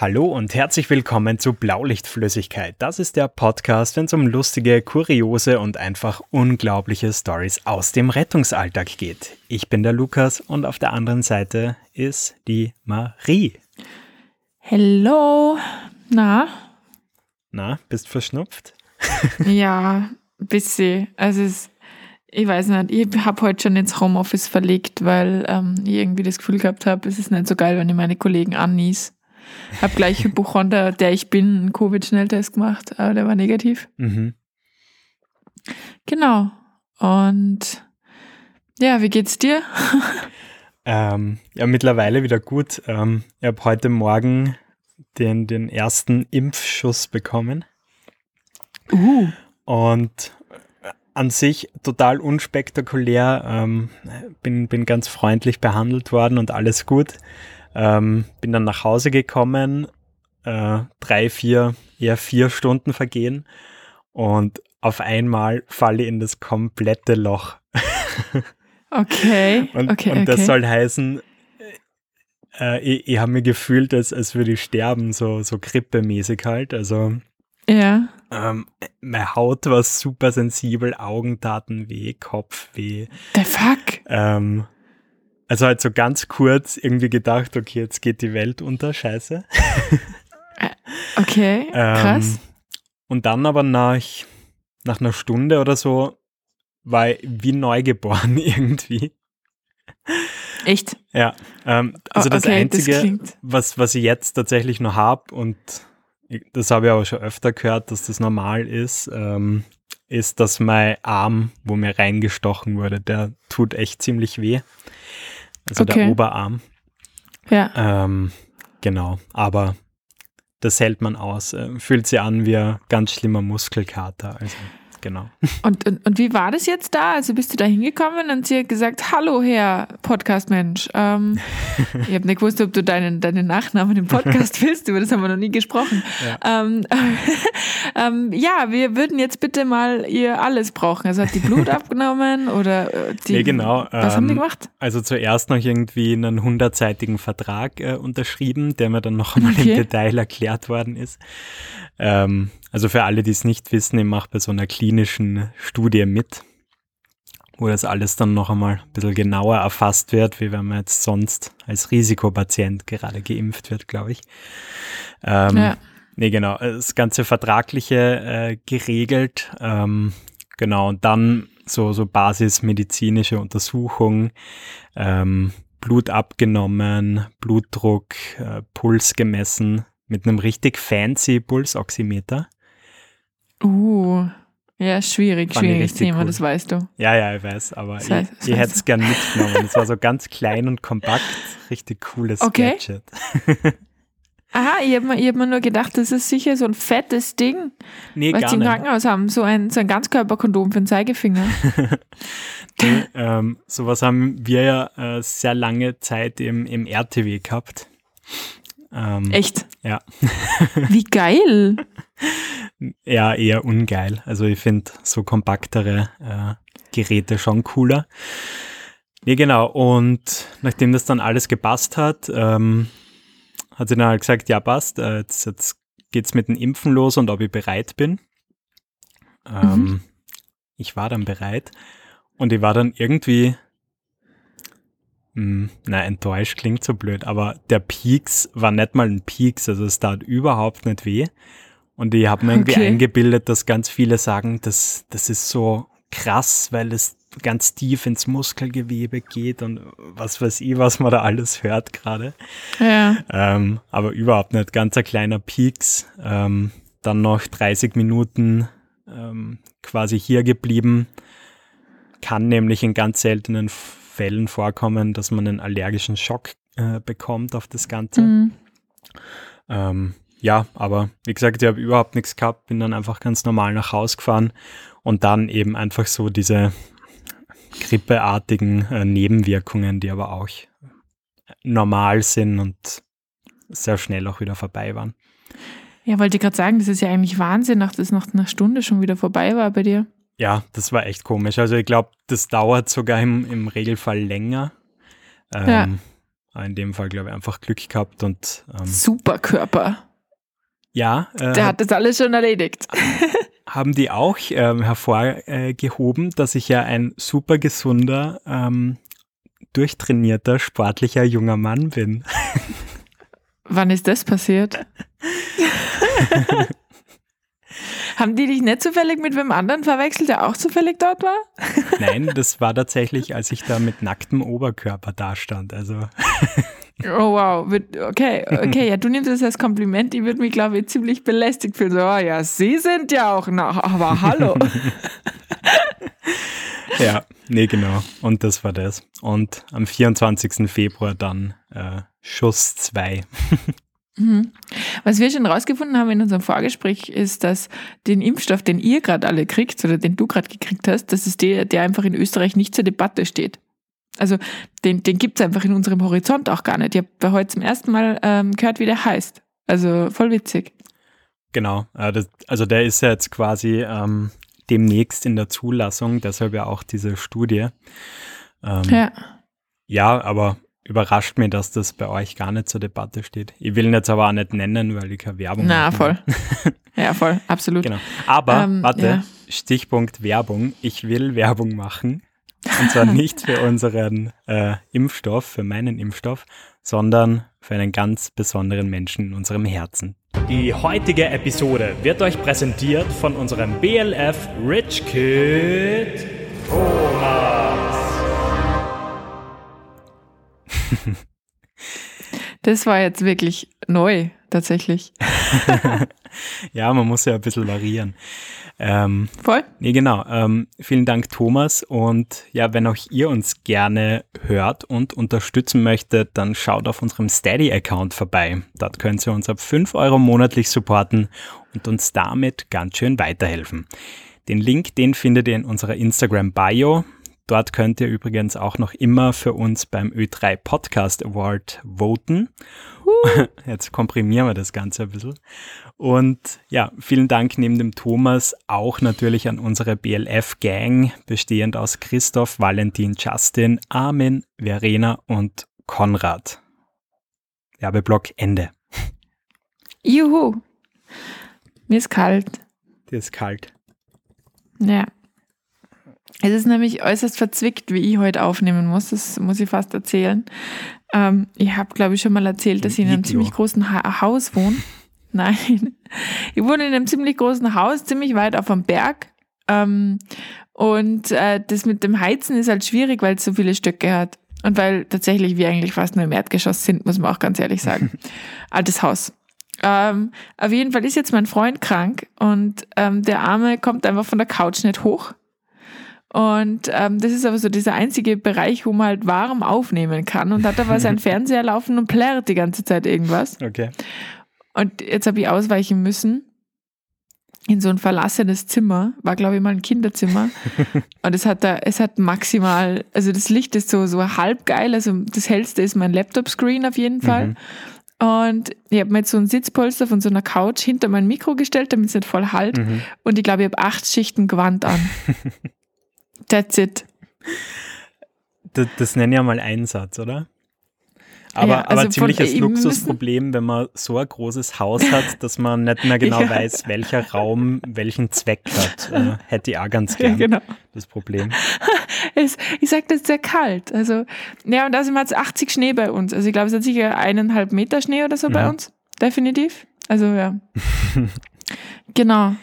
Hallo und herzlich willkommen zu Blaulichtflüssigkeit. Das ist der Podcast, wenn es um lustige, kuriose und einfach unglaubliche Stories aus dem Rettungsalltag geht. Ich bin der Lukas und auf der anderen Seite ist die Marie. Hello. Na? Na, bist verschnupft? ja, bisschen. Also es, ich weiß nicht, ich habe heute schon ins Homeoffice verlegt, weil ähm, ich irgendwie das Gefühl gehabt habe, es ist nicht so geil, wenn ich meine Kollegen annies. Habe gleich Hypochonder, der ich bin, einen Covid-Schnelltest gemacht, aber der war negativ. Mhm. Genau. Und ja, wie geht's dir? Ähm, ja, mittlerweile wieder gut. Ähm, ich habe heute Morgen den, den ersten Impfschuss bekommen. Uh. Und an sich total unspektakulär. Ähm, bin, bin ganz freundlich behandelt worden und alles gut. Ähm, bin dann nach Hause gekommen, äh, drei, vier, eher vier Stunden vergehen und auf einmal falle ich in das komplette Loch. Okay. und, okay, und das okay. soll heißen, äh, ich, ich habe mir gefühlt, als, als würde ich sterben, so, so grippemäßig halt. Also Ja. ähm, meine Haut war super sensibel, Augen taten weh, Kopf weh. The fuck? Ähm, also halt so ganz kurz irgendwie gedacht, okay, jetzt geht die Welt unter, scheiße. Okay, Ähm, krass. Und dann aber nach, nach einer Stunde oder so war ich wie neugeboren irgendwie. Echt? Ja, ähm, also Oh, das okay, Einzige, das was, was ich jetzt tatsächlich noch habe und das habe ich aber schon öfter gehört, dass das normal ist, ähm, ist, dass mein Arm, wo mir reingestochen wurde, der tut echt ziemlich weh. Also der Okay. Oberarm. Ja. Ähm, genau, aber das hält man aus. Äh, fühlt sich an wie ein ganz schlimmer Muskelkater. Also, genau. Und, und, und wie war das jetzt da? Also bist du da hingekommen und sie hat gesagt, hallo Herr Podcast-Mensch. Ähm, ich habe nicht gewusst, ob du deinen, deinen Nachnamen im Podcast willst, über das haben wir noch nie gesprochen. Ähm, ähm, ja, wir würden jetzt bitte mal ihr alles brauchen. Also hat die Blut abgenommen oder äh, die, Nee, genau, Was haben die ähm, gemacht? Also zuerst noch irgendwie einen hundertseitigen Vertrag äh, unterschrieben, der mir dann noch einmal im Okay. Detail erklärt worden ist. Ähm, also für alle, die es nicht wissen, ich mache bei so einer klinischen Studie mit, wo das alles dann noch einmal ein bisschen genauer erfasst wird, wie wenn man jetzt sonst als Risikopatient gerade geimpft wird, glaube ich. Ähm, Ja. Nee, genau. Das ganze Vertragliche äh, geregelt. Ähm, genau. Und dann so, so basismedizinische Untersuchungen, ähm, Blut abgenommen, Blutdruck, äh, Puls gemessen mit einem richtig fancy Pulsoximeter. Uh, ja, schwierig, ich schwieriges Thema, cool. das weißt du. Ja, ja, ich weiß, aber Das heißt- ich, ich hätte es gern mitgenommen. Es war so ganz klein und kompakt, richtig cooles Okay. Gadget. Aha, ich habe mir, ich hab mir nur gedacht, das ist sicher so ein fettes Ding, Nee, was die im. Krankenhaus haben. So ein, so ein Ganzkörperkondom für den Zeigefinger. Nee, ähm, sowas haben wir ja äh, sehr lange Zeit im, im RTW gehabt. Ähm, Echt? Ja. Wie geil. Ja, eher ungeil. Also ich finde so kompaktere äh, Geräte schon cooler. Nee, genau. Und nachdem das dann alles gepasst hat, ähm, hat sie dann halt gesagt, ja passt, äh, jetzt, jetzt geht's mit dem Impfen los und ob ich bereit bin. Ähm, Mhm. Ich war dann bereit und ich war dann irgendwie, na enttäuscht klingt so blöd, aber der Peaks war nicht mal ein Peaks, also es tat überhaupt nicht weh. Und ich habe mir irgendwie Okay. eingebildet, dass ganz viele sagen, das, das ist so krass, weil es ganz tief ins Muskelgewebe geht und was weiß ich, was man da alles hört gerade. Ja. Ähm, aber überhaupt nicht. Ganz ein kleiner Peaks. Ähm, dann noch 30 Minuten ähm, quasi hier geblieben. Kann nämlich in ganz seltenen Fällen vorkommen, dass man einen allergischen Schock äh, bekommt auf das Ganze. Mhm. Ähm, ja, aber wie gesagt, ich habe überhaupt nichts gehabt, bin dann einfach ganz normal nach Hause gefahren und dann eben einfach so diese grippeartigen äh, Nebenwirkungen, die aber auch normal sind und sehr schnell auch wieder vorbei waren. Ja, wollte ich gerade sagen, das ist ja eigentlich Wahnsinn, dass das nach einer Stunde schon wieder vorbei war bei dir. Ja, das war echt komisch. Also ich glaube, das dauert sogar im, im Regelfall länger. Ähm, Ja. In dem Fall, glaube ich, einfach Glück gehabt und ähm, Superkörper. Ja. Äh, Der hat das alles schon erledigt. haben die auch ähm, hervorgehoben, dass ich ja ein super gesunder, ähm, durchtrainierter, sportlicher junger Mann bin. Wann ist das passiert? Haben die dich nicht zufällig mit wem anderen verwechselt, der auch zufällig dort war? Nein, das war tatsächlich, als ich da mit nacktem Oberkörper dastand. Also. Oh wow, okay, okay, ja, du nimmst es als Kompliment. Ich würde mich, glaube ich, ziemlich belästigt fühlen. So, oh ja, Sie sind ja auch noch, aber hallo. ja, nee, genau. Und das war das. Und am 24. Februar dann äh, Schuss 2. Mhm. Was wir schon rausgefunden haben in unserem Vorgespräch ist, dass den Impfstoff, den ihr gerade alle kriegt oder den du gerade gekriegt hast, das ist der, der einfach in Österreich nicht zur Debatte steht. Also den, den gibt es einfach in unserem Horizont auch gar nicht. Ich habe heute zum ersten Mal ähm, gehört, wie der heißt. Also voll witzig. Genau, also der ist ja jetzt quasi ähm, demnächst in der Zulassung, deshalb ja auch diese Studie. Ähm, ja. Ja, aber überrascht mich, dass das bei euch gar nicht zur Debatte steht. Ich will ihn jetzt aber auch nicht nennen, weil ich keine Werbung Na, voll. ja, voll, absolut. Genau. Aber, ähm, warte, ja. Stichpunkt Werbung. Ich will Werbung machen. Und zwar nicht für unseren äh, Impfstoff, für meinen Impfstoff, sondern für einen ganz besonderen Menschen in unserem Herzen. Die heutige Episode wird euch präsentiert von unserem BLF Rich Kid Thomas. Das war jetzt wirklich neu, tatsächlich. ja, man muss ja ein bisschen variieren. Ähm, Voll. Nee, genau. Ähm, vielen Dank, Thomas. Und ja, wenn auch ihr uns gerne hört und unterstützen möchtet, dann schaut auf unserem Steady-Account vorbei. Dort könnt ihr uns ab 5 Euro monatlich supporten und uns damit ganz schön weiterhelfen. Den Link, den findet ihr in unserer Instagram-Bio. Dort könnt ihr übrigens auch noch immer für uns beim Ö3 Podcast Award voten. Uh. Jetzt komprimieren wir das Ganze ein bisschen. Und ja, vielen Dank neben dem Thomas auch natürlich an unsere BLF-Gang, bestehend aus Christoph, Valentin, Justin, Armin, Verena und Konrad. Werbeblock Ende. Juhu. Mir ist kalt. Dir ist kalt. Ja. Es ist nämlich äußerst verzwickt, wie ich heute aufnehmen muss. Das muss ich fast erzählen. Ähm, ich habe, glaube ich, schon mal erzählt, dass ich in einem ziemlich großen ha Haus wohne. Nein. Ich wohne in einem ziemlich großen Haus, ziemlich weit auf dem Berg. Ähm, und äh, das mit dem Heizen ist halt schwierig, weil es so viele Stöcke hat. Und weil tatsächlich wir eigentlich fast nur im Erdgeschoss sind, muss man auch ganz ehrlich sagen. Altes Haus. Ähm, auf jeden Fall ist jetzt mein Freund krank und ähm, der Arme kommt einfach von der Couch nicht hoch. Und ähm, das ist aber so dieser einzige Bereich, wo man halt warm aufnehmen kann. Und hat aber seinen Fernseher laufen und plärrt die ganze Zeit irgendwas. Okay. Und jetzt habe ich ausweichen müssen in so ein verlassenes Zimmer, war glaube ich mal ein Kinderzimmer. und es hat da, es hat maximal, also das Licht ist so, so halb geil, also das hellste ist mein Laptop-Screen auf jeden Fall. Mhm. Und ich habe mir jetzt so ein Sitzpolster von so einer Couch hinter mein Mikro gestellt, damit es nicht voll halt. Mhm. Und ich glaube, ich habe acht Schichten Gewand an. That's it. Das, das nenne ja mal Einsatz, oder? Aber, ja, also aber ziemliches Luxusproblem, wenn man so ein großes Haus hat, dass man nicht mehr genau ja. weiß, welcher Raum welchen Zweck hat. Äh, hätte ich auch ganz gern ja, genau. das Problem. Es, ich sag, das ist sehr kalt. Also, ja, und da sind wir jetzt 80 Schnee bei uns. Also ich glaube, es hat sicher eineinhalb Meter Schnee oder so mhm. bei uns. Definitiv. Also ja. genau.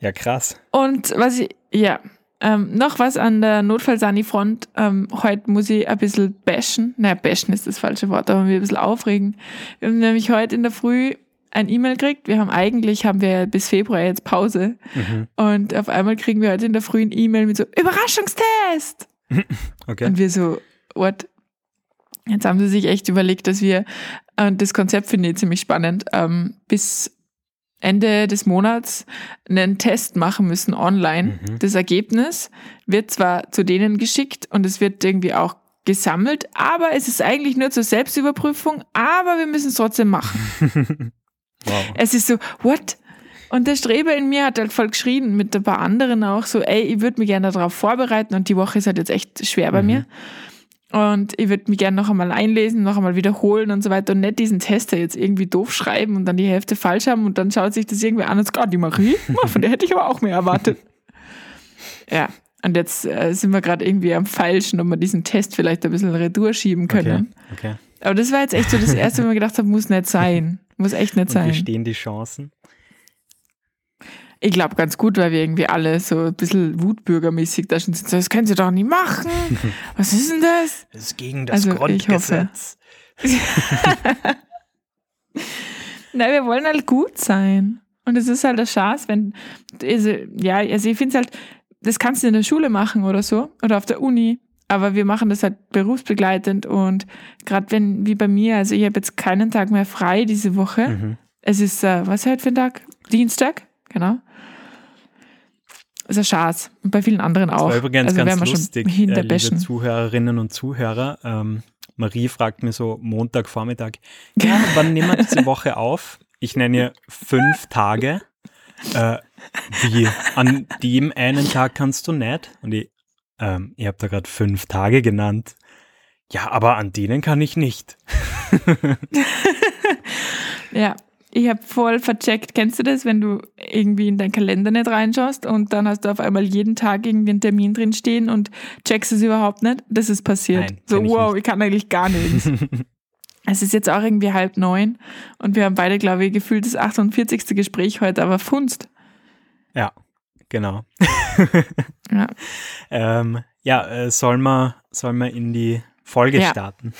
Ja, krass. Und was ich, ja, ähm, noch was an der Notfallsani-Front. Ähm, heute muss ich ein bisschen bashen. Naja, bashen ist das falsche Wort, aber mir ein bisschen aufregen. Wir haben nämlich heute in der Früh ein E-Mail gekriegt. Wir haben eigentlich, haben wir bis Februar jetzt Pause. Mhm. Und auf einmal kriegen wir heute in der Früh ein E-Mail mit so, Überraschungstest! Okay. Und wir so, what? Jetzt haben sie sich echt überlegt, dass wir, und das Konzept finde ich ziemlich spannend, ähm, bis Ende des Monats einen Test machen müssen online. Mhm. Das Ergebnis wird zwar zu denen geschickt und es wird irgendwie auch gesammelt, aber es ist eigentlich nur zur Selbstüberprüfung, aber wir müssen es trotzdem machen. wow. Es ist so, what? Und der Streber in mir hat halt voll geschrien, mit ein paar anderen auch so, ey, ich würde mich gerne darauf vorbereiten und die Woche ist halt jetzt echt schwer bei mhm. mir. Und ich würde mich gerne noch einmal einlesen, noch einmal wiederholen und so weiter und nicht diesen Tester jetzt irgendwie doof schreiben und dann die Hälfte falsch haben und dann schaut sich das irgendwie an und sagt, oh, die Marie, von der hätte ich aber auch mehr erwartet. ja, und jetzt äh, sind wir gerade irgendwie am Falschen, ob wir diesen Test vielleicht ein bisschen retour schieben können. Okay. okay. Aber das war jetzt echt so das Erste, wo ich mir gedacht habe, muss nicht sein. Muss echt nicht Und sein. wie stehen die Chancen? Ich glaube ganz gut, weil wir irgendwie alle so ein bisschen wutbürgermäßig da schon sind. Das können sie doch nicht machen. Was ist denn das? Das ist gegen das Also, Grundgesetz. Nein, wir wollen halt gut sein. Und es ist halt der Chance, wenn, also, ja, also ich finde es halt, das kannst du in der Schule machen oder so, oder auf der Uni, aber wir machen das halt berufsbegleitend und gerade wenn, wie bei mir, also ich habe jetzt keinen Tag mehr frei diese Woche. Mhm. Es ist, äh, was heute für ein Tag? Dienstag, genau. Ist eine Chance. Und bei vielen anderen Das auch. war übrigens also ganz lustig, schon äh, liebe. Zuhörerinnen und Zuhörer. Ähm, Marie fragt mir so Montagvormittag, ja, wann nehmen wir diese Woche auf? Ich nenne ihr fünf Tage. Äh, wie, an dem einen Tag kannst du nicht? Und ich, ähm, ihr habt da gerade fünf Tage genannt. Ja, aber an denen kann ich nicht. Ja, ich habe voll vercheckt. Kennst du das, wenn du irgendwie in deinen Kalender nicht reinschaust und dann hast du auf einmal jeden Tag irgendwie einen Termin drin stehen und checkst es überhaupt nicht? Das ist passiert. Nein, so, ich wow, nicht. ich kann eigentlich gar nichts. es ist jetzt auch irgendwie halb neun und wir haben beide, glaube ich, gefühlt das 48. Gespräch heute, aber funst. Ja, genau. Ja. Ähm, ja, äh, soll man soll man in die Folge Ja. starten?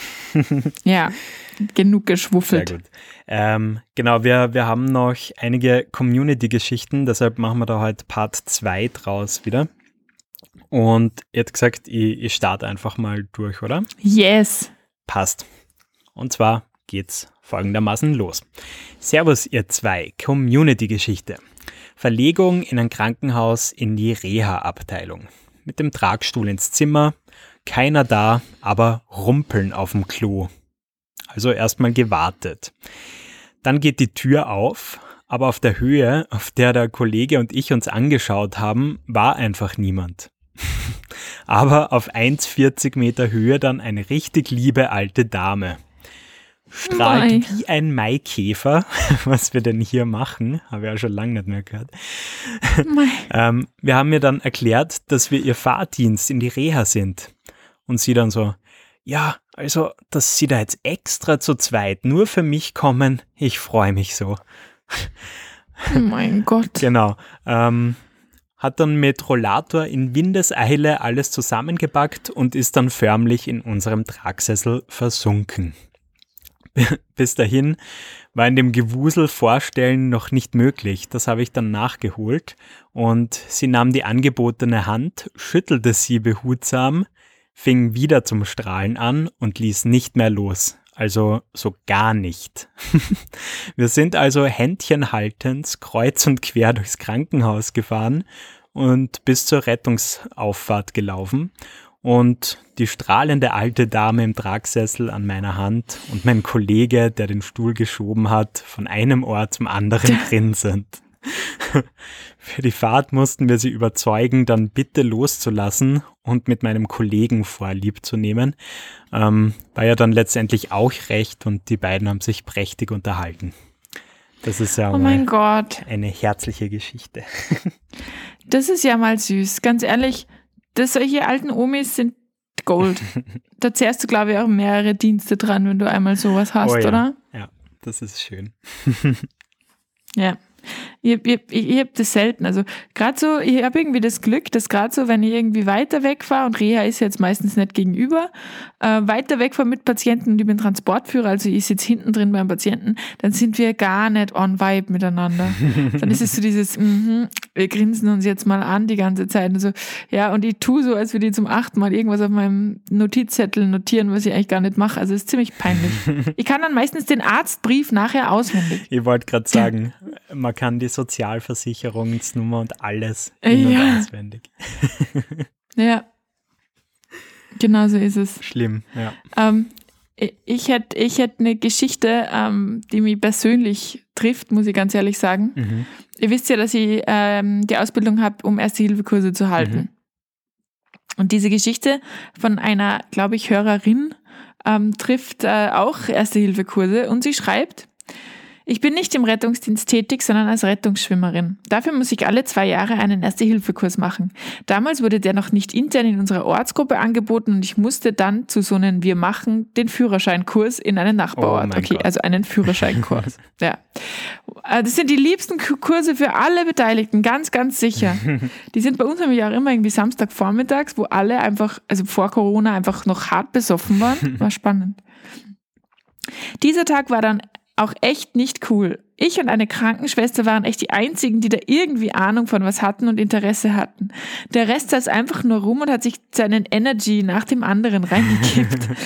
ja, genug Sehr geschwuffelt. gut. Ähm, genau, wir, wir haben noch einige Community-Geschichten, deshalb machen wir da heute Part 2 draus wieder. Und ihr habt gesagt, ich, ich starte einfach mal durch, oder? Yes. Passt. Und zwar geht's folgendermaßen los. Servus, ihr zwei. Community-Geschichte. Verlegung in ein Krankenhaus in die Reha-Abteilung. Mit dem Tragstuhl ins Zimmer. Keiner da, aber Rumpeln auf dem Klo. Also erstmal gewartet. Dann geht die Tür auf, aber auf der Höhe, auf der der Kollege und ich uns angeschaut haben, war einfach niemand. aber auf 1,40 Meter Höhe dann eine richtig liebe alte Dame. Strahlt Mei. wie ein Maikäfer, was wir denn hier machen, habe ich ja schon lange nicht mehr gehört. Ähm, wir haben ihr dann erklärt, dass wir ihr Fahrdienst in die Reha sind. Und sie dann so, ja, also, dass sie da jetzt extra zu zweit nur für mich kommen, ich freue mich so. Oh mein Gott. Genau. Ähm, hat dann mit Rollator in Windeseile alles zusammengepackt und ist dann förmlich in unserem Tragsessel versunken. Bis dahin war in dem Gewusel Vorstellen noch nicht möglich. Das habe ich dann nachgeholt und sie nahm die angebotene Hand, schüttelte sie behutsam, fing wieder zum Strahlen an und ließ nicht mehr los. Also so gar nicht. Wir sind also händchenhaltend kreuz und quer durchs Krankenhaus gefahren und bis zur Rettungsauffahrt gelaufen. Und die strahlende alte Dame im Tragsessel an meiner Hand und mein Kollege, der den Stuhl geschoben hat, von einem Ohr zum anderen grinsend. Für die Fahrt mussten wir sie überzeugen, dann bitte loszulassen und mit meinem Kollegen vorlieb zu nehmen. Ähm, war ja dann letztendlich auch recht und die beiden haben sich prächtig unterhalten. Das ist ja Oh mein Gott. eine herzliche Geschichte. Das ist ja mal süß. Ganz ehrlich, das solche alten Omis sind Gold. da zehrst du, glaube ich, auch mehrere Dienste dran, wenn du einmal sowas hast, Oh ja. oder? Ja, das ist schön. Ja. Ich, ich, ich, ich habe das selten. Also gerade so, ich habe irgendwie das Glück, dass gerade so, wenn ich irgendwie weiter wegfahre, und Reha ist jetzt meistens nicht gegenüber, äh, weiter wegfahre mit Patienten und ich bin Transportführer, also ich sitze hinten drin beim Patienten, dann sind wir gar nicht on vibe miteinander. dann ist es so dieses, mhm, wir grinsen uns jetzt mal an die ganze Zeit. Und so, ja, und ich tue so, als würde ich zum achten Mal irgendwas auf meinem Notizzettel notieren, was ich eigentlich gar nicht mache. Also es ist ziemlich peinlich. ich kann dann meistens den Arztbrief nachher auswendig. Ich wollte gerade sagen, man kann die Sozialversicherungsnummer und alles in- und Ja. auswendig. Ja. Genau so ist es. Schlimm, ja. Ähm, ich- hätte ich hätt eine Geschichte, ähm, die mich persönlich trifft, muss ich ganz ehrlich sagen. Mhm. Ihr wisst ja, dass ich ähm, die Ausbildung habe, um Erste-Hilfe-Kurse zu halten. Und diese Geschichte von einer, glaube ich, Hörerin ähm, trifft äh, auch Erste-Hilfe-Kurse und sie schreibt, ich bin nicht im Rettungsdienst tätig, sondern als Rettungsschwimmerin. Dafür muss ich alle zwei Jahre einen Erste-Hilfe-Kurs machen. Damals wurde der noch nicht intern in unserer Ortsgruppe angeboten und ich musste dann zu so einem Wir machen den Führerscheinkurs in einen Nachbarort. Oh okay, Gott. also einen Führerscheinkurs. ja. Äh, Das sind die liebsten Ku- Kurse für alle Beteiligten, ganz, ganz sicher. Die sind bei uns nämlich auch immer irgendwie Samstagvormittags, wo alle einfach, also vor Corona einfach noch hart besoffen waren. War spannend. Dieser Tag war dann auch echt nicht cool. Ich und eine Krankenschwester waren echt die einzigen, die da irgendwie Ahnung von was hatten und Interesse hatten. Der Rest saß einfach nur rum und hat sich seinen Energy nach dem anderen reingekippt.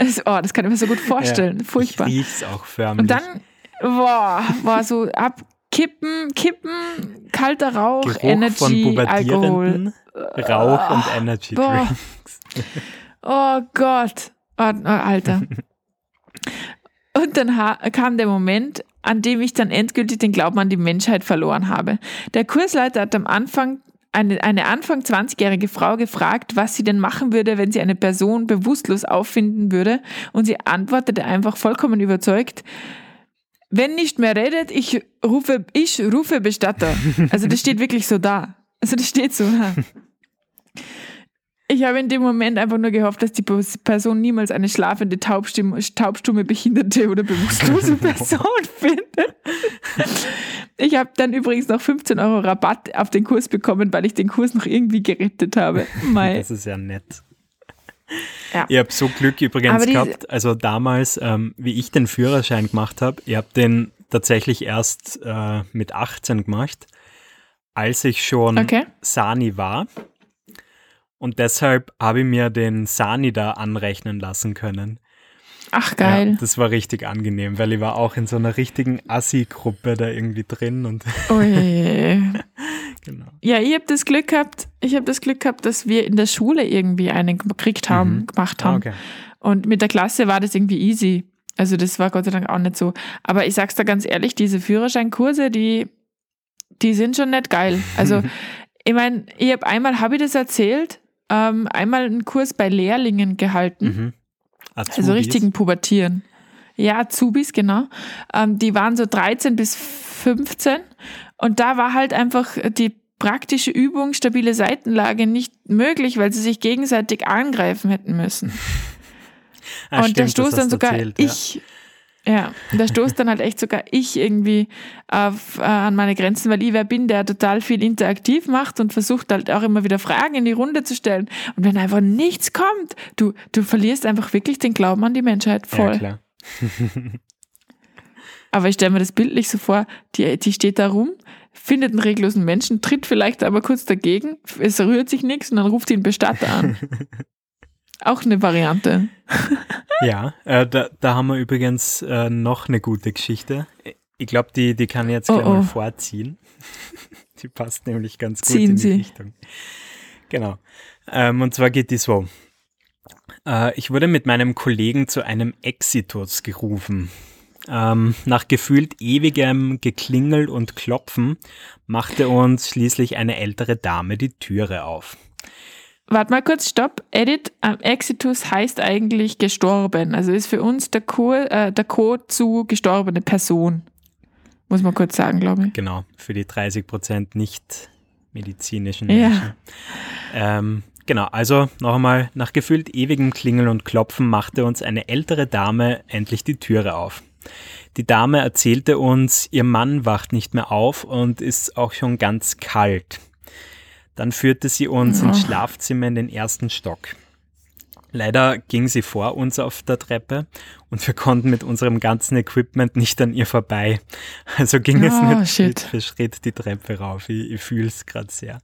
Das- oh, das kann ich mir so gut vorstellen. Furchtbar. Ich riech's auch förmlich. Und dann, boah, war so ab Kippen, Kippen, kalter Rauch, Geruch Energy, von Alkohol. Rauch und Energy Boah. Drinks. Oh Gott, oh, oh, Alter. Und dann kam der Moment, an dem ich dann endgültig den Glauben an die Menschheit verloren habe. Der Kursleiter hat am Anfang eine, eine Anfang 20-jährige Frau gefragt, was sie denn machen würde, wenn sie eine Person bewusstlos auffinden würde. Und sie antwortete einfach vollkommen überzeugt, wenn nicht mehr redet, ich rufe, ich rufe Bestatter. Also das steht wirklich so da. Also das steht so da. Ich habe in dem Moment einfach nur gehofft, dass die Person niemals eine schlafende, taubstumme, taubstumme behinderte oder bewusstlose Person findet. Ich habe dann übrigens noch 15 Euro Rabatt auf den Kurs bekommen, weil ich den Kurs noch irgendwie gerettet habe. Mei. Das ist ja nett. Ja. Ich habe so Glück übrigens gehabt, also damals, ähm, wie ich den Führerschein gemacht habe, ich habe den tatsächlich erst äh, mit 18 gemacht, als ich schon Okay. Sani war. Und deshalb habe ich mir den Sani da anrechnen lassen können. Ach, geil. Ja, das war richtig angenehm, weil ich war auch in so einer richtigen Assi-Gruppe da irgendwie drin und Ui. genau. Ja, ich habe das Glück gehabt, ich habe das Glück gehabt, dass wir in der Schule irgendwie einen gekriegt haben, Mhm. gemacht Ah, haben. okay. Und mit der Klasse war das irgendwie easy. Also das war Gott sei Dank auch nicht so. Aber ich sag's da ganz ehrlich, diese Führerscheinkurse, die, die sind schon nicht geil. Also ich meine, ich habe einmal, habe ich das erzählt, ähm, einmal einen Kurs bei Lehrlingen gehalten. Mhm. Also richtigen Pubertieren. Ja, Azubis, genau. Ähm, die waren so 13 bis 15 und da war halt einfach die praktische Übung, stabile Seitenlage nicht möglich, weil sie sich gegenseitig angreifen hätten müssen. Ah, und da stimmt, das stoßt dann sogar erzählt, ich, ja, da stoßt dann halt echt sogar ich irgendwie auf, äh, an meine Grenzen, weil ich wer bin, der total viel interaktiv macht und versucht halt auch immer wieder Fragen in die Runde zu stellen. Und wenn einfach nichts kommt, du, du verlierst einfach wirklich den Glauben an die Menschheit voll. Ja, klar. Aber ich stelle mir das bildlich so vor, die, die steht da rum, findet einen reglosen Menschen, tritt vielleicht aber kurz dagegen, es rührt sich nichts und dann ruft ihn Bestatter an. Auch eine Variante. Ja, äh, da, da haben wir übrigens äh, noch eine gute Geschichte. Ich glaube, die, die kann ich jetzt gleich Oh, oh. mal vorziehen. Die passt nämlich ganz gut Ziehen in die Sie. Richtung. Genau. Ähm, und zwar geht die so. Äh, ich wurde mit meinem Kollegen zu einem Exitus gerufen. Ähm, nach gefühlt ewigem Geklingel und Klopfen machte uns schließlich eine ältere Dame die Türe auf. Warte mal kurz, stopp. Edit, ähm, Exitus heißt eigentlich gestorben. Also ist für uns der, Co äh, der Code zu gestorbene Person. Muss man kurz sagen, glaube ich. Genau, für die 30 Prozent nicht medizinischen Ja. Menschen. Ähm, genau, also noch einmal, nach gefühlt ewigem Klingeln und Klopfen machte uns eine ältere Dame endlich die Türe auf. Die Dame erzählte uns, ihr Mann wacht nicht mehr auf und ist auch schon ganz kalt. Dann führte sie uns ins. Schlafzimmer in den ersten Stock. Leider ging sie vor uns auf der Treppe und wir konnten mit unserem ganzen Equipment nicht an ihr vorbei. Also ging es Oh, nicht shit. Schritt für Schritt die Treppe rauf. Ich, ich fühle es gerade sehr.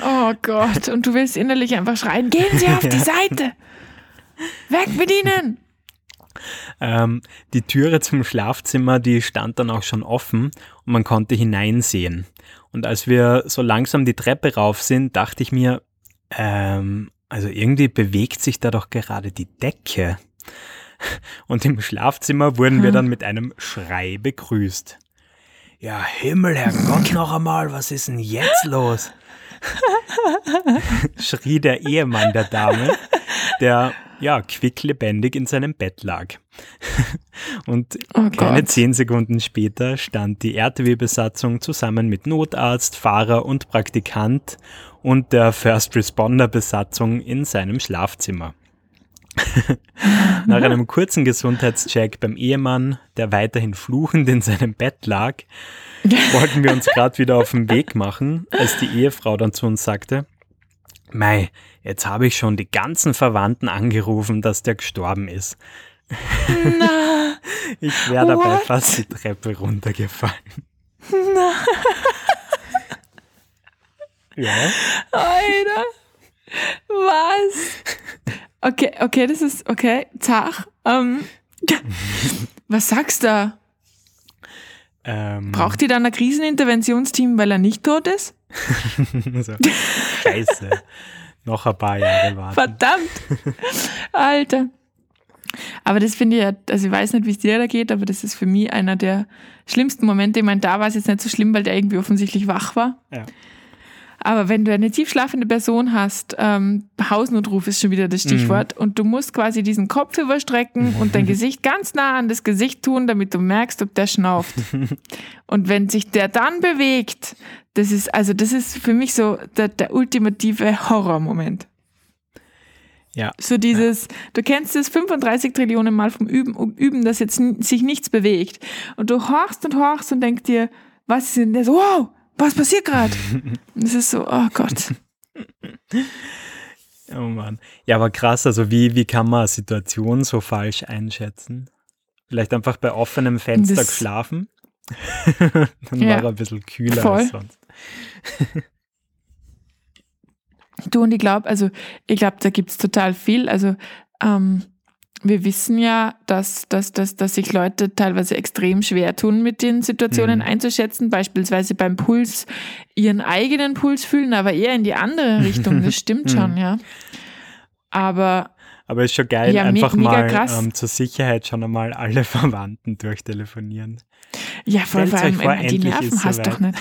Oh Gott, und du willst innerlich einfach schreien, gehen Sie auf die Seite! Weg mit Ihnen! Ähm, die Türe zum Schlafzimmer, die stand dann auch schon offen und man konnte hineinsehen. Und als wir so langsam die Treppe rauf sind, dachte ich mir, ähm, also irgendwie bewegt sich da doch gerade die Decke. Und im Schlafzimmer wurden wir Hm. dann mit einem Schrei begrüßt. Ja, Himmel, Herrgott, noch einmal, was ist denn jetzt los? schrie der Ehemann der Dame, der ja quicklebendig in seinem Bett lag. Und Oh keine zehn Sekunden später stand die RTW-Besatzung zusammen mit Notarzt, Fahrer und Praktikant und der First Responder-Besatzung in seinem Schlafzimmer. Nach einem kurzen Gesundheitscheck beim Ehemann, der weiterhin fluchend in seinem Bett lag, wollten wir uns gerade wieder auf den Weg machen, als die Ehefrau dann zu uns sagte, Mei, jetzt habe ich schon die ganzen Verwandten angerufen, dass der gestorben ist. Na, Ich wäre dabei What? fast die Treppe runtergefallen. na, Ja. Alter. Was? Okay, okay, das ist, okay, zach. Ähm, was sagst du? Ähm, Braucht ihr dann ein Kriseninterventionsteam, weil er nicht tot ist? so. Scheiße. Noch ein paar Jahre warten. Verdammt! Alter. Aber das finde ich ja, also ich weiß nicht, wie es dir da geht, aber das ist für mich einer der schlimmsten Momente. Ich meine, da war es jetzt nicht so schlimm, weil der irgendwie offensichtlich wach war. Ja. Aber wenn du eine tiefschlafende Person hast, ähm, Hausnotruf ist schon wieder das Stichwort, und du musst quasi diesen Kopf überstrecken und dein Gesicht ganz nah an das Gesicht tun, damit du merkst, ob der schnauft. und wenn sich der dann bewegt, das ist, also das ist für mich so der, der ultimative Horrormoment. Ja. So dieses, du kennst es 35 Trillionen Mal vom Üben, Üben, dass jetzt sich nichts bewegt. Und du horchst und horchst und denkst dir, was ist denn der so, wow, was passiert gerade? Es ist so, oh Gott. Oh Mann. Ja, aber krass, also wie, wie kann man eine Situation so falsch einschätzen? Vielleicht einfach bei offenem Fenster Das- geschlafen. Dann Ja. war er ein bisschen kühler Voll. als sonst. Du und ich glaube, also ich glaube, da gibt's total viel. Also ähm, wir wissen ja, dass, dass, dass, dass sich Leute teilweise extrem schwer tun, mit den Situationen Mhm. einzuschätzen, beispielsweise beim Puls ihren eigenen Puls fühlen, aber eher in die andere Richtung. Das stimmt schon, ja. Aber Aber ist schon geil, Ja, einfach mal ähm, zur Sicherheit schon einmal alle Verwandten durchtelefonieren. Ja, vor, vor allem, vor, äh, die endlich Nerven hast doch nicht.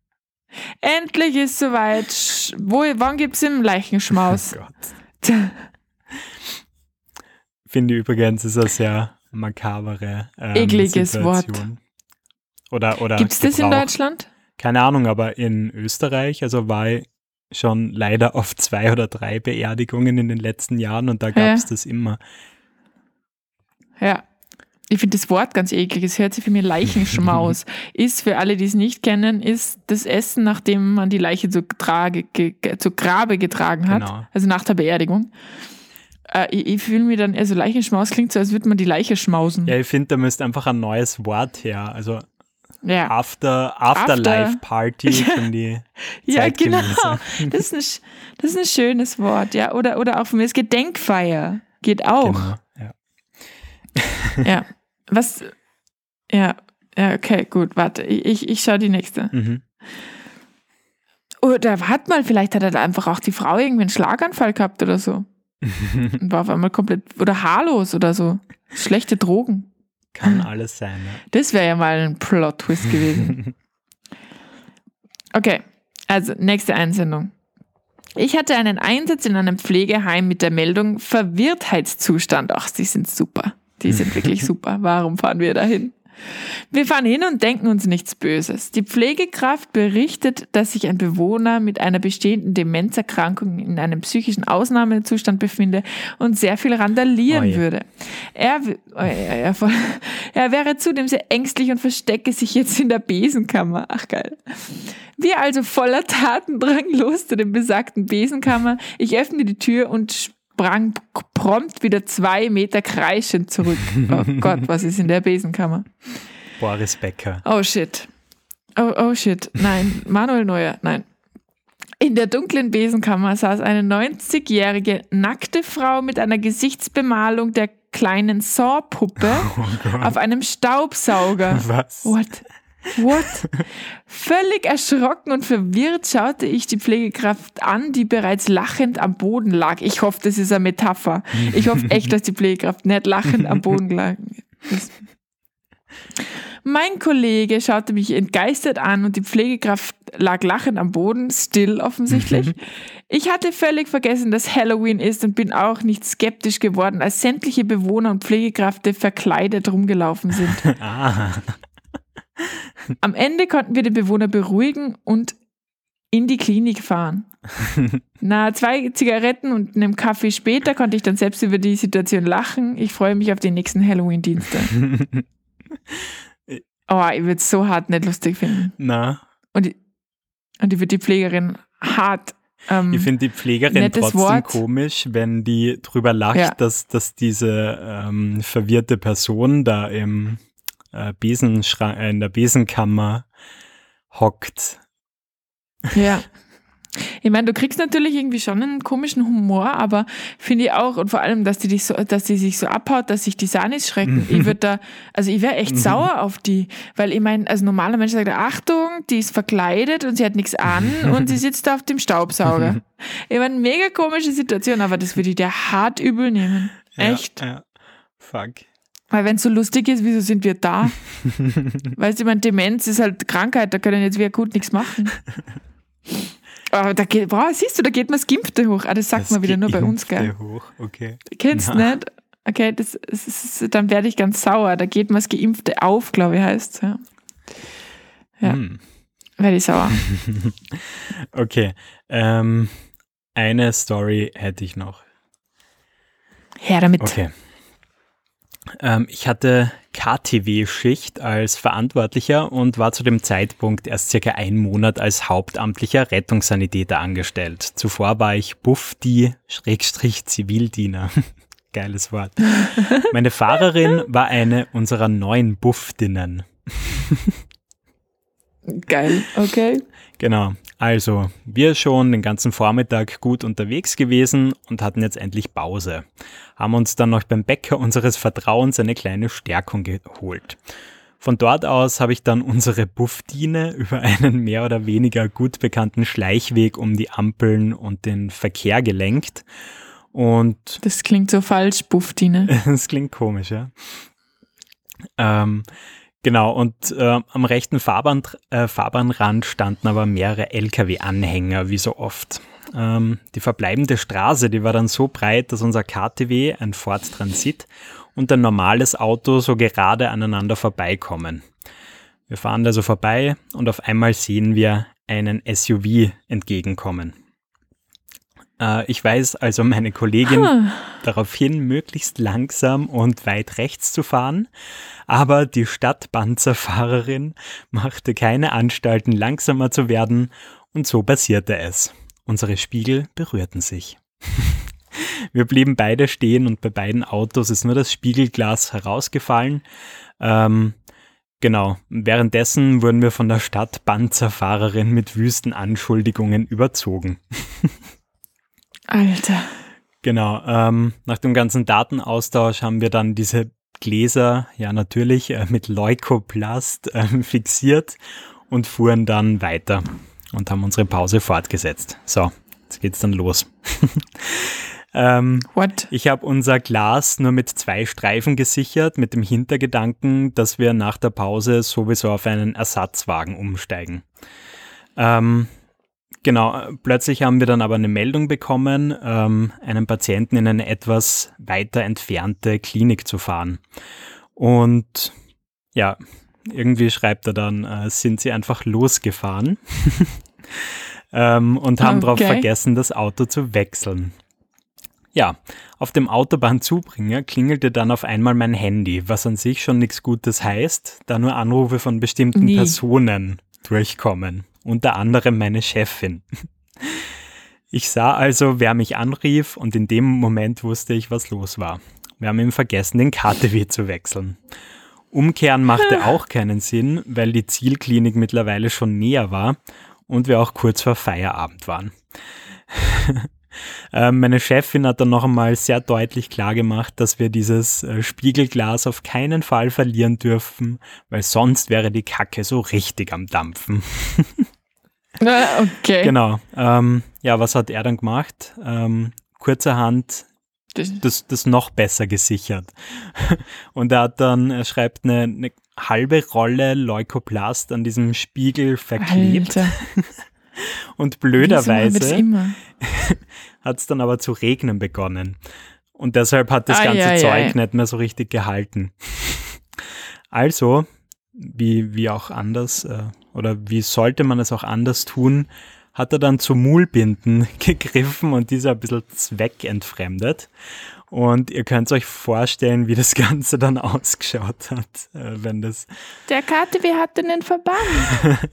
endlich ist soweit. Wo, wann gibt's im Leichenschmaus? Oh Gott. Finde übrigens, ist eine sehr makabere ähm, Ekliges Situation. Oder, oder Gibt's das in. Deutschland? Keine Ahnung, aber in Österreich, also war ich schon leider auf zwei oder drei Beerdigungen in den letzten Jahren und da gab es Ja. das immer. Ja. Ich finde das Wort ganz eklig. Es hört sich für mich Leichenschmaus. ist, für alle, die es nicht kennen, ist das Essen, nachdem man die Leiche zu, Trage, ge, ge, zu Grabe getragen hat. Genau. Also nach der Beerdigung. Äh, ich ich fühle mir dann, also Leichenschmaus klingt so, als würde man die Leiche schmausen. Ja, ich finde, da müsste einfach ein neues Wort her. Also Ja, After, After. Afterlife Party von die ja genau. Das ist, ein, das ist ein schönes Wort. ja. Oder, oder auch von mir ist Gedenkfeier. Geht auch. Genau, ja. Ja. Was? Ja. Ja, okay, gut, warte. Ich, ich, schaue die nächste. Mhm. Oder warte mal, vielleicht hat er da einfach auch die Frau irgendwie einen Schlaganfall gehabt oder so. War auf einmal komplett, oder haarlos oder so. Schlechte Drogen. Kann alles sein. Ja. Das wäre ja mal ein Plot-Twist gewesen. Okay, also nächste Einsendung. Ich hatte einen Einsatz in einem Pflegeheim mit der Meldung Verwirrtheitszustand. Ach, die sind super. Die sind wirklich super. Warum fahren wir dahin? Wir fahren hin und denken uns nichts Böses. Die Pflegekraft berichtet, dass sich ein Bewohner mit einer bestehenden Demenzerkrankung in einem psychischen Ausnahmezustand befinde und sehr viel randalieren Oje. würde. Er, oh, ja, ja, voll. er wäre zudem sehr ängstlich und verstecke sich jetzt in der Besenkammer. Ach geil. Wir also voller Tatendrang los zu dem besagten Besenkammer. Ich öffne die Tür und sprang prompt wieder zwei Meter kreischend zurück. Oh Gott, was ist in der Besenkammer? Boris Becker. Oh shit. Oh, oh shit. Nein, Manuel Neuer, nein. In der dunklen Besenkammer saß eine 90-jährige nackte Frau mit einer Gesichtsbemalung der kleinen Saw-Puppe auf einem Staubsauger. Was? What? What? Völlig erschrocken und verwirrt schaute ich die Pflegekraft an, die bereits lachend am Boden lag. Ich hoffe, das ist eine Metapher. Ich hoffe echt, dass die Pflegekraft nicht lachend am Boden lag. Das- Mein Kollege schaute mich entgeistert an und die Pflegekraft lag lachend am Boden, still offensichtlich. Ich hatte völlig vergessen, dass Halloween ist und bin auch nicht skeptisch geworden, als sämtliche Bewohner und Pflegekräfte verkleidet rumgelaufen sind. Ah. Am Ende konnten wir den Bewohner beruhigen und in die Klinik fahren. Na, zwei Zigaretten und einem Kaffee später konnte ich dann selbst über die Situation lachen. Ich freue mich auf die nächsten Halloween-Dienste. oh, ich würde es so hart nicht lustig finden. Na, Und ich, und ich würde die Pflegerin hart. Ähm, ich finde die Pflegerin trotzdem Wort. komisch, wenn die drüber lacht, Ja. dass, dass diese ähm, verwirrte Person da im äh, Besenschrank, äh, in der Besenkammer hockt. Ja. Ich meine, du kriegst natürlich irgendwie schon einen komischen Humor, aber finde ich auch, und vor allem, dass die dich so, dass die sich so abhaut, dass sich die Sanis schrecken. ich würde da, also ich wäre echt sauer auf die, weil ich meine, als normaler Mensch sagt, Achtung, die ist verkleidet und sie hat nichts an und sie sitzt da auf dem Staubsauger. ich meine, mega komische Situation, aber das würde ich dir hart übel nehmen. Echt. Ja, ja. Fuck. Weil wenn es so lustig ist, wieso sind wir da? weißt du, ich meine, Demenz ist halt Krankheit, da können jetzt wir gut nichts machen. Aber da geht, boah, siehst du, da geht mir das Gimpfte hoch. Ah, das sagt Das man wieder nur bei uns, gell? Hoch. Okay. Kennst du nicht? Okay, das, das ist, dann werde ich ganz sauer. Da geht mir das Geimpfte auf, glaube ich, heißt ja. Ja. Hm. Werde ich sauer. Okay. Ähm, eine Story hätte ich noch. Her damit. Okay. Ähm, ich hatte KTW-Schicht als Verantwortlicher und war zu dem Zeitpunkt erst circa einen Monat als hauptamtlicher Rettungssanitäter angestellt. Zuvor war ich Buffdi Schrägstrich Zivildiener. Geiles Wort. Meine Fahrerin war eine unserer neuen Buffdinnen. Geil, okay. Genau. Also, wir schon den ganzen Vormittag gut unterwegs gewesen und hatten jetzt endlich Pause. Haben uns dann noch beim Bäcker unseres Vertrauens eine kleine Stärkung geholt. Von dort aus habe ich dann unsere Buffdine über einen mehr oder weniger gut bekannten Schleichweg um die Ampeln und den Verkehr gelenkt. Und Das klingt so falsch, Buftine. das klingt komisch, ja. Ähm, genau, und äh, am rechten Fahrbahn, äh, Fahrbahnrand standen aber mehrere Lkw-Anhänger, wie so oft. Ähm, die verbleibende Straße, die war dann so breit, dass unser KTW, ein Ford Transit, und ein normales Auto so gerade aneinander vorbeikommen. Wir fahren da so vorbei und auf einmal sehen wir einen SUV entgegenkommen. Äh, ich weiß also meine Kollegin daraufhin, möglichst langsam und weit rechts zu fahren, aber die Stadtpanzerfahrerin machte keine Anstalten, langsamer zu werden, und so passierte es. Unsere Spiegel berührten sich. Wir blieben beide stehen und bei beiden Autos ist nur das Spiegelglas herausgefallen. Ähm, genau, währenddessen wurden wir von der Stadtpanzerfahrerin mit wüsten Anschuldigungen überzogen. Alter. Genau, ähm, nach dem ganzen Datenaustausch haben wir dann diese Gläser, ja natürlich, äh, mit Leukoplast ähm, fixiert und fuhren dann weiter und haben unsere Pause fortgesetzt. So, jetzt geht's dann los. ähm, What? ich habe unser Glas nur mit zwei Streifen gesichert, mit dem Hintergedanken, dass wir nach der Pause sowieso auf einen Ersatzwagen umsteigen. Ähm, genau, äh, plötzlich haben wir dann aber eine Meldung bekommen, ähm, einen Patienten in eine etwas weiter entfernte Klinik zu fahren. Und ja, irgendwie schreibt er dann, äh, sind sie einfach losgefahren ähm, und haben darauf Okay. vergessen, das Auto zu wechseln. Ja, auf dem Autobahnzubringer klingelte dann auf einmal mein Handy, was an sich schon nichts Gutes heißt, da nur Anrufe von bestimmten Nie. Personen durchkommen. Unter anderem meine Chefin. Ich sah also, wer mich anrief und in dem Moment wusste ich, was los war. Wir haben ihm vergessen, den KTW zu wechseln. Umkehren machte auch keinen Sinn, weil die Zielklinik mittlerweile schon näher war und wir auch kurz vor Feierabend waren. Ähm, Meine Chefin hat dann noch einmal sehr deutlich klargemacht, dass wir dieses äh, Spiegelglas auf keinen Fall verlieren dürfen, weil sonst wäre die Kacke so richtig am Dampfen. Okay. Genau. Ähm, ja, was hat er dann gemacht? Ähm, kurzerhand Das- das, noch besser gesichert. Und er hat dann, er schreibt eine, eine halbe Rolle Leukoplast an diesem Spiegel verklebt. Alter. Und blöderweise hat es dann aber zu regnen begonnen. Und deshalb hat das Ei, ganze ei, Zeug ei. nicht mehr so richtig gehalten. Also, wie, wie auch anders, äh, oder wie sollte man es auch anders tun, hat er dann zu Muhlbinden gegriffen und diese ein bisschen zweckentfremdet. Und ihr könnt euch vorstellen, wie das Ganze dann ausgeschaut hat, äh, wenn das Der KTW hat den Verband.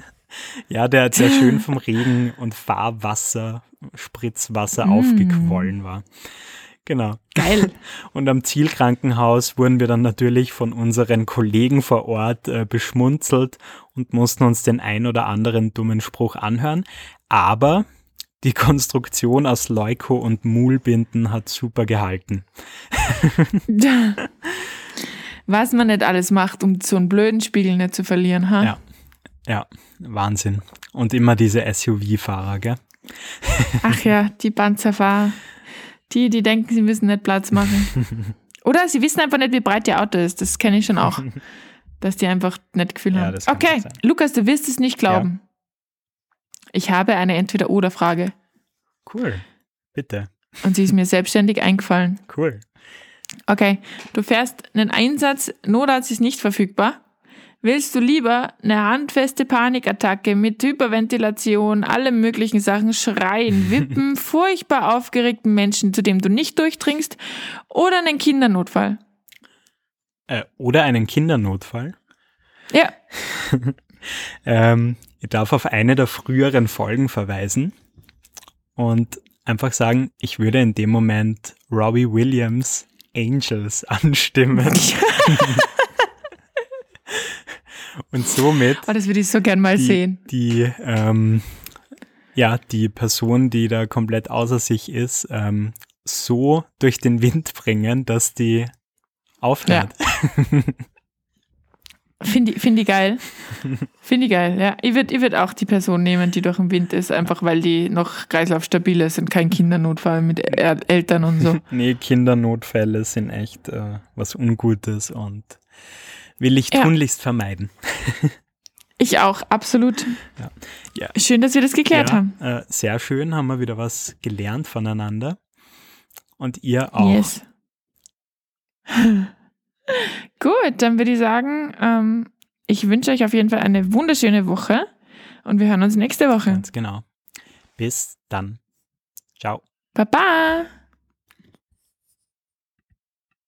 Ja, der, der schön vom Regen und Fahrwasser, Spritzwasser aufgequollen war. Genau. Geil. Und am Zielkrankenhaus wurden wir dann natürlich von unseren Kollegen vor Ort äh, beschmunzelt und mussten uns den ein oder anderen dummen Spruch anhören. Aber die Konstruktion aus Leuko und Muhlbinden hat super gehalten. Was man nicht alles macht, um so einen blöden Spiegel nicht zu verlieren, ha? Ja. Ja, Wahnsinn. Und immer diese SUV-Fahrer, gell? Ach ja, die Panzerfahrer. Die, die denken, sie müssen nicht Platz machen. Oder sie wissen einfach nicht, wie breit ihr Auto ist. Das kenne ich schon auch. Dass die einfach nicht Gefühl Ja, haben. Okay. Lukas, du wirst es nicht glauben. Ich habe eine Entweder-Oder-Frage. Cool. Bitte. Und sie ist mir selbstständig eingefallen. Cool. Okay, du fährst einen Einsatz, Notarzt ist nicht verfügbar. Willst du lieber eine handfeste Panikattacke mit Hyperventilation, alle möglichen Sachen, Schreien, Wippen, furchtbar aufgeregten Menschen, zu dem du nicht durchdringst, oder einen Kindernotfall? Äh, oder einen Kindernotfall. Ja, Ähm, ich darf auf eine der früheren Folgen verweisen und einfach sagen, ich würde in dem Moment Robbie Williams Angels anstimmen. und somit oh, das würde ich so gern mal die, sehen. die ähm, ja, die Person, die da komplett außer sich ist, ähm, so durch den Wind bringen, dass die aufhört. Finde ich, find ich geil. Finde ich geil, ja. Ich würde ich würd auch die Person nehmen, die durch den Wind ist, einfach weil die noch kreislaufstabil ist und kein Kindernotfall mit El Eltern und so. Nee, Kindernotfälle sind echt äh, was Ungutes und will ich Ja. tunlichst vermeiden. Ich auch, absolut. Ja. Ja. Schön, dass wir das geklärt ja, haben. Äh, sehr schön, haben wir wieder was gelernt voneinander. Und ihr auch. Yes. Gut, dann würde ich sagen, ähm, ich wünsche euch auf jeden Fall eine wunderschöne Woche und wir hören uns nächste Woche. Ganz genau. Bis dann. Ciao. Baba!